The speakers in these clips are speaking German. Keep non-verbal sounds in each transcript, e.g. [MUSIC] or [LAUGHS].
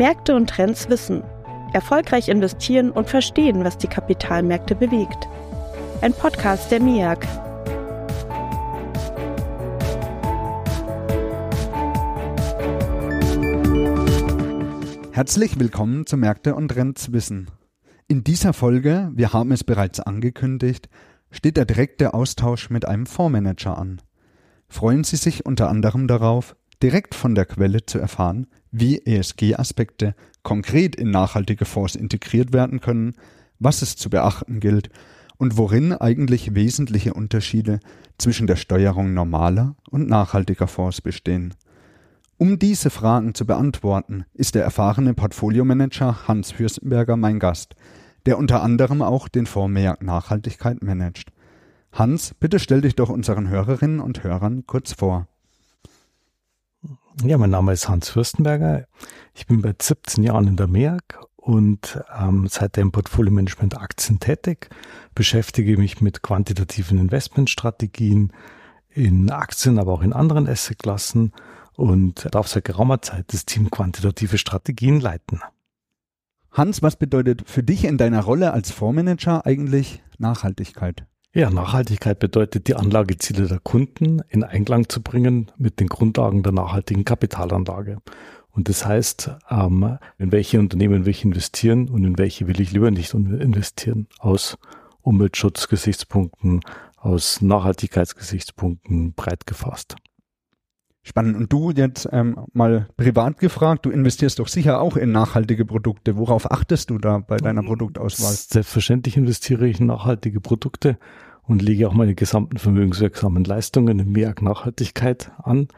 Märkte und Trends wissen. Erfolgreich investieren und verstehen, was die Kapitalmärkte bewegt. Ein Podcast der MIAG. Herzlich willkommen zu Märkte und Trends Wissen. In dieser Folge, wir haben es bereits angekündigt, steht der direkte Austausch mit einem Fondsmanager an. Freuen Sie sich unter anderem darauf, direkt von der Quelle zu erfahren, wie ESG-Aspekte konkret in nachhaltige Fonds integriert werden können, was es zu beachten gilt und worin eigentlich wesentliche Unterschiede zwischen der Steuerung normaler und nachhaltiger Fonds bestehen. Um diese Fragen zu beantworten, ist der erfahrene Portfoliomanager Hans Fürstenberger mein Gast, der unter anderem auch den Fonds Mehr Nachhaltigkeit managt. Hans, bitte stell dich doch unseren Hörerinnen und Hörern kurz vor. Ja, mein Name ist Hans Fürstenberger. Ich bin bei 17 Jahren in der MEAG und ähm, seit dem Portfolio-Management Aktien tätig, beschäftige mich mit quantitativen Investmentstrategien in Aktien, aber auch in anderen Assetklassen und darf seit geraumer Zeit das Team quantitative Strategien leiten. Hans, was bedeutet für dich in deiner Rolle als Fondsmanager eigentlich Nachhaltigkeit? Ja, Nachhaltigkeit bedeutet, die Anlageziele der Kunden in Einklang zu bringen mit den Grundlagen der nachhaltigen Kapitalanlage. Und das heißt, ähm, in welche Unternehmen will ich investieren und in welche will ich lieber nicht investieren. Aus Umweltschutzgesichtspunkten, aus Nachhaltigkeitsgesichtspunkten breit gefasst. Spannend. Und du jetzt ähm, mal privat gefragt, du investierst doch sicher auch in nachhaltige Produkte. Worauf achtest du da bei deiner Produktauswahl? Selbstverständlich investiere ich in nachhaltige Produkte und lege auch meine gesamten vermögenswirksamen Leistungen in mehr Nachhaltigkeit an.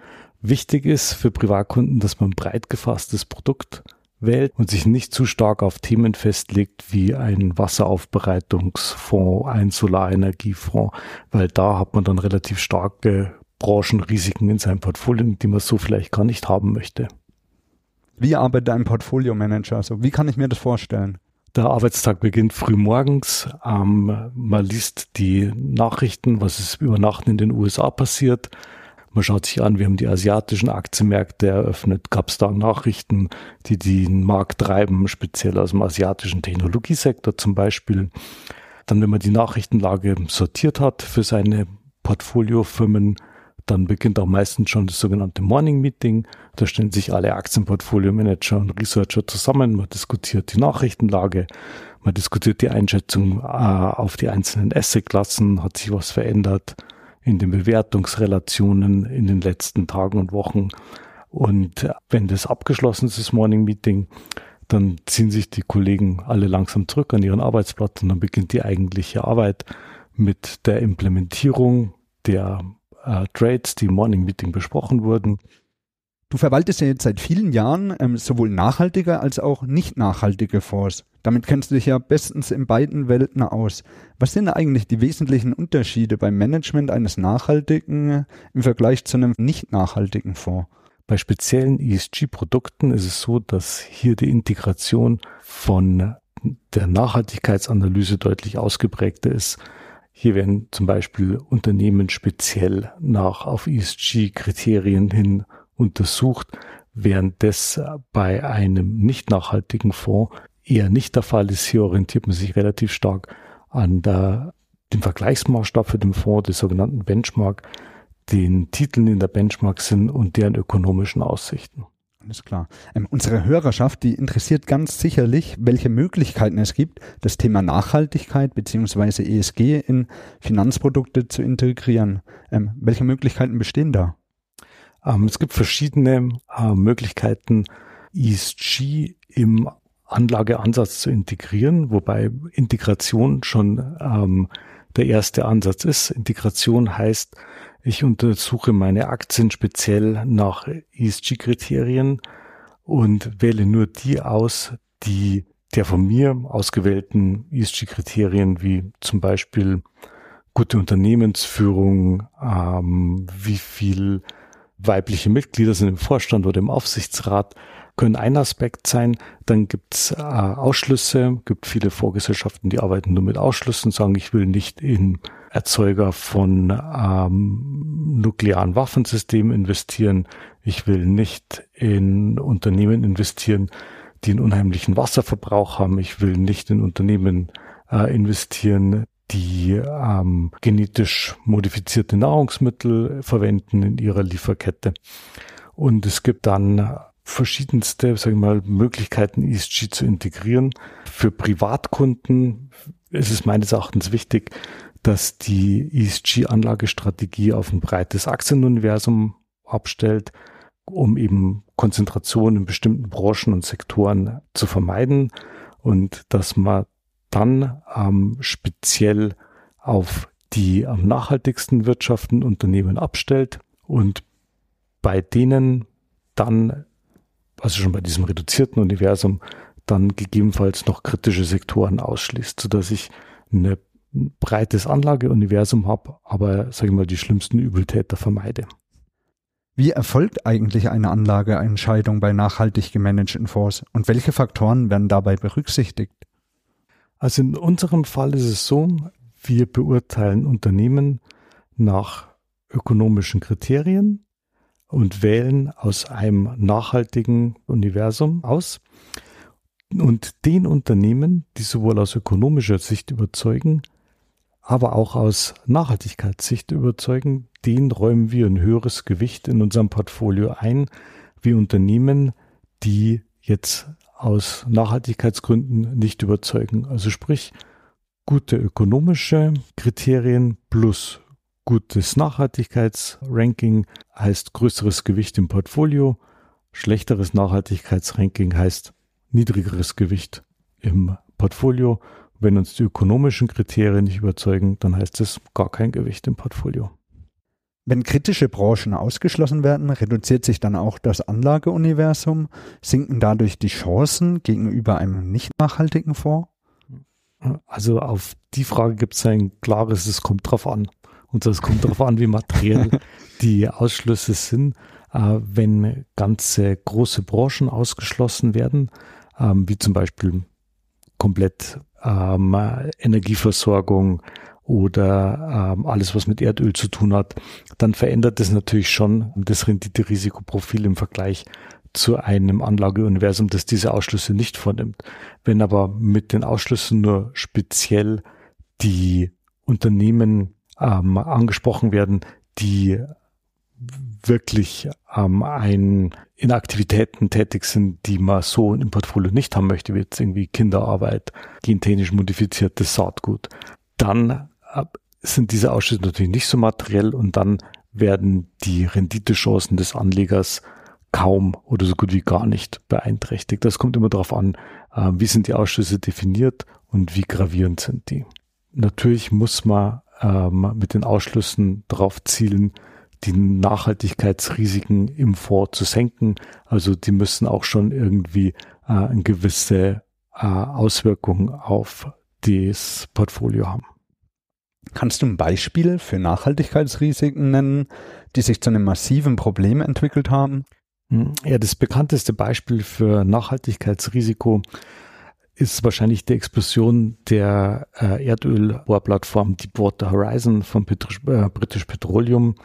Wichtig ist für Privatkunden, dass man breit gefasstes Produkt wählt und sich nicht zu stark auf Themen festlegt wie ein Wasseraufbereitungsfonds, ein Solarenergiefonds, weil da hat man dann relativ starke Branchenrisiken in seinem Portfolio, die man so vielleicht gar nicht haben möchte. Wie arbeitet ein Portfolio-Manager? Also wie kann ich mir das vorstellen? Der Arbeitstag beginnt früh morgens. Ähm, man liest die Nachrichten, was ist über Nacht in den USA passiert. Man schaut sich an, wir haben die asiatischen Aktienmärkte eröffnet. Gab es da Nachrichten, die den Markt treiben, speziell aus dem asiatischen Technologiesektor zum Beispiel. Dann, wenn man die Nachrichtenlage sortiert hat für seine Portfoliofirmen, dann beginnt auch meistens schon das sogenannte Morning Meeting. Da stellen sich alle Aktienportfolio-Manager und Researcher zusammen. Man diskutiert die Nachrichtenlage. Man diskutiert die Einschätzung äh, auf die einzelnen Assetklassen. Hat sich was verändert in den Bewertungsrelationen in den letzten Tagen und Wochen? Und wenn das abgeschlossen ist, das Morning Meeting, dann ziehen sich die Kollegen alle langsam zurück an ihren Arbeitsplatz und dann beginnt die eigentliche Arbeit mit der Implementierung der äh, Trades, die im Morning Meeting besprochen wurden. Du verwaltest ja jetzt seit vielen Jahren ähm, sowohl nachhaltige als auch nicht nachhaltige Fonds. Damit kennst du dich ja bestens in beiden Welten aus. Was sind eigentlich die wesentlichen Unterschiede beim Management eines nachhaltigen äh, im Vergleich zu einem nicht nachhaltigen Fonds? Bei speziellen ESG-Produkten ist es so, dass hier die Integration von der Nachhaltigkeitsanalyse deutlich ausgeprägter ist hier werden zum Beispiel Unternehmen speziell nach auf ESG-Kriterien hin untersucht, während das bei einem nicht nachhaltigen Fonds eher nicht der Fall ist. Hier orientiert man sich relativ stark an der, dem Vergleichsmaßstab für den Fonds, des sogenannten Benchmark, den Titeln in der Benchmark sind und deren ökonomischen Aussichten. Alles klar. Ähm, unsere Hörerschaft, die interessiert ganz sicherlich, welche Möglichkeiten es gibt, das Thema Nachhaltigkeit beziehungsweise ESG in Finanzprodukte zu integrieren. Ähm, welche Möglichkeiten bestehen da? Ähm, es gibt verschiedene äh, Möglichkeiten, ESG im Anlageansatz zu integrieren, wobei Integration schon ähm, der erste Ansatz ist. Integration heißt, ich untersuche meine Aktien speziell nach ESG-Kriterien und wähle nur die aus, die der von mir ausgewählten ESG-Kriterien wie zum Beispiel gute Unternehmensführung, ähm, wie viel weibliche Mitglieder sind im Vorstand oder im Aufsichtsrat, können ein Aspekt sein. Dann gibt's äh, Ausschlüsse, gibt viele Vorgesellschaften, die arbeiten nur mit Ausschlüssen, sagen, ich will nicht in Erzeuger von ähm, nuklearen Waffensystemen investieren. Ich will nicht in Unternehmen investieren, die einen unheimlichen Wasserverbrauch haben. Ich will nicht in Unternehmen äh, investieren, die ähm, genetisch modifizierte Nahrungsmittel verwenden in ihrer Lieferkette. Und es gibt dann verschiedenste, sagen wir mal, Möglichkeiten, ESG zu integrieren. Für Privatkunden ist es meines Erachtens wichtig, dass die ESG-Anlagestrategie auf ein breites Aktienuniversum abstellt, um eben Konzentration in bestimmten Branchen und Sektoren zu vermeiden und dass man dann ähm, speziell auf die am nachhaltigsten wirtschaften Unternehmen abstellt und bei denen dann, also schon bei diesem reduzierten Universum, dann gegebenenfalls noch kritische Sektoren ausschließt, sodass ich ein breites Anlageuniversum habe, aber sage ich mal die schlimmsten Übeltäter vermeide. Wie erfolgt eigentlich eine Anlageentscheidung bei nachhaltig gemanagten Fonds und welche Faktoren werden dabei berücksichtigt? Also in unserem Fall ist es so, wir beurteilen Unternehmen nach ökonomischen Kriterien und wählen aus einem nachhaltigen Universum aus. Und den Unternehmen, die sowohl aus ökonomischer Sicht überzeugen, aber auch aus Nachhaltigkeitssicht überzeugen, den räumen wir ein höheres Gewicht in unserem Portfolio ein, wie Unternehmen, die jetzt aus Nachhaltigkeitsgründen nicht überzeugen. Also sprich, gute ökonomische Kriterien plus gutes Nachhaltigkeitsranking heißt größeres Gewicht im Portfolio, schlechteres Nachhaltigkeitsranking heißt niedrigeres Gewicht im Portfolio wenn uns die ökonomischen Kriterien nicht überzeugen, dann heißt es gar kein Gewicht im Portfolio. Wenn kritische Branchen ausgeschlossen werden, reduziert sich dann auch das Anlageuniversum, sinken dadurch die Chancen gegenüber einem nicht nachhaltigen Fonds? Also auf die Frage gibt es ein klares, es kommt drauf an. Und es kommt darauf an, wie materiell [LAUGHS] die Ausschlüsse sind. Äh, wenn ganze große Branchen ausgeschlossen werden, ähm, wie zum Beispiel komplett ähm, Energieversorgung oder ähm, alles, was mit Erdöl zu tun hat, dann verändert das natürlich schon das Rendite-Risikoprofil im Vergleich zu einem Anlageuniversum, das diese Ausschlüsse nicht vornimmt. Wenn aber mit den Ausschlüssen nur speziell die Unternehmen ähm, angesprochen werden, die wirklich ähm, ein, in Aktivitäten tätig sind, die man so im Portfolio nicht haben möchte, wie jetzt irgendwie Kinderarbeit, gentechnisch modifiziertes Saatgut, dann äh, sind diese Ausschüsse natürlich nicht so materiell und dann werden die Renditechancen des Anlegers kaum oder so gut wie gar nicht beeinträchtigt. Das kommt immer darauf an, äh, wie sind die Ausschüsse definiert und wie gravierend sind die. Natürlich muss man ähm, mit den Ausschlüssen darauf zielen, die Nachhaltigkeitsrisiken im Fonds zu senken. Also die müssen auch schon irgendwie äh, eine gewisse äh, Auswirkung auf das Portfolio haben. Kannst du ein Beispiel für Nachhaltigkeitsrisiken nennen, die sich zu einem massiven Problem entwickelt haben? Hm, ja, das bekannteste Beispiel für Nachhaltigkeitsrisiko ist wahrscheinlich die Explosion der äh, Erdölbohrplattform Deepwater Horizon von British, äh, British Petroleum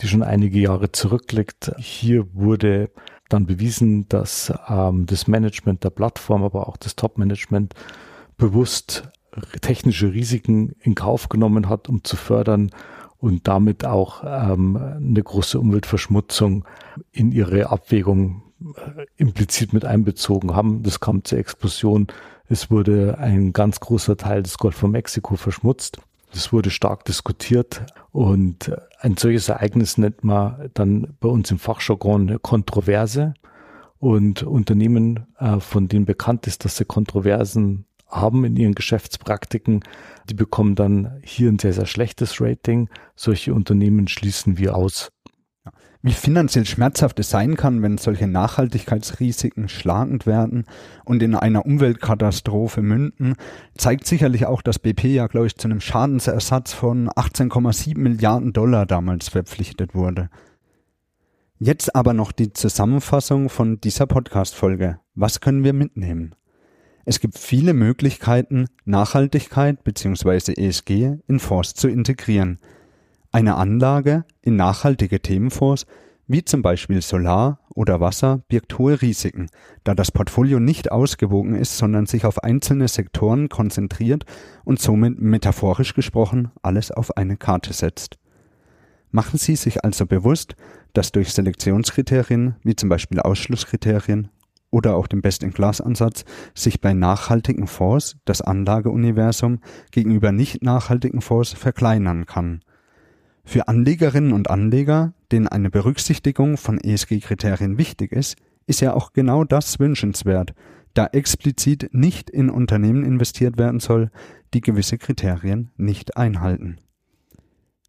die schon einige Jahre zurückliegt. Hier wurde dann bewiesen, dass ähm, das Management der Plattform, aber auch das Top-Management bewusst technische Risiken in Kauf genommen hat, um zu fördern und damit auch ähm, eine große Umweltverschmutzung in ihre Abwägung äh, implizit mit einbezogen haben. Das kam zur Explosion. Es wurde ein ganz großer Teil des Golf von Mexiko verschmutzt. Das wurde stark diskutiert und ein solches Ereignis nennt man dann bei uns im Fachjargon Kontroverse. Und Unternehmen, äh, von denen bekannt ist, dass sie Kontroversen haben in ihren Geschäftspraktiken, die bekommen dann hier ein sehr, sehr schlechtes Rating. Solche Unternehmen schließen wir aus. Wie finanziell schmerzhaft es sein kann, wenn solche Nachhaltigkeitsrisiken schlagend werden und in einer Umweltkatastrophe münden, zeigt sicherlich auch, dass BP ja, glaube ich, zu einem Schadensersatz von 18,7 Milliarden Dollar damals verpflichtet wurde. Jetzt aber noch die Zusammenfassung von dieser Podcast-Folge. Was können wir mitnehmen? Es gibt viele Möglichkeiten, Nachhaltigkeit bzw. ESG in Fonds zu integrieren – eine Anlage in nachhaltige Themenfonds wie zum Beispiel Solar oder Wasser, birgt hohe Risiken, da das Portfolio nicht ausgewogen ist, sondern sich auf einzelne Sektoren konzentriert und somit metaphorisch gesprochen alles auf eine Karte setzt. Machen Sie sich also bewusst, dass durch Selektionskriterien wie zum Beispiel Ausschlusskriterien oder auch dem Best-in-Class-Ansatz sich bei nachhaltigen Fonds das Anlageuniversum gegenüber nicht nachhaltigen Fonds verkleinern kann. Für Anlegerinnen und Anleger, denen eine Berücksichtigung von ESG-Kriterien wichtig ist, ist ja auch genau das wünschenswert, da explizit nicht in Unternehmen investiert werden soll, die gewisse Kriterien nicht einhalten.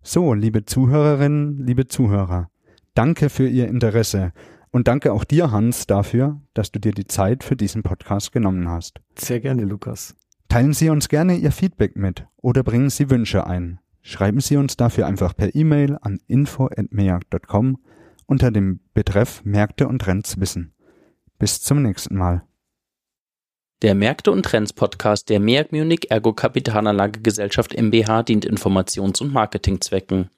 So, liebe Zuhörerinnen, liebe Zuhörer, danke für Ihr Interesse und danke auch dir, Hans, dafür, dass du dir die Zeit für diesen Podcast genommen hast. Sehr gerne, Lukas. Teilen Sie uns gerne Ihr Feedback mit oder bringen Sie Wünsche ein. Schreiben Sie uns dafür einfach per E-Mail an info@meag.com unter dem Betreff Märkte und Trends wissen. Bis zum nächsten Mal. Der Märkte und Trends Podcast der MEAG Munich Ergo Kapitalanlage Gesellschaft MBH dient Informations- und Marketingzwecken.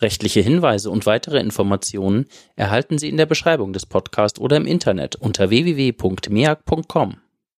Rechtliche Hinweise und weitere Informationen erhalten Sie in der Beschreibung des Podcasts oder im Internet unter www.meag.com.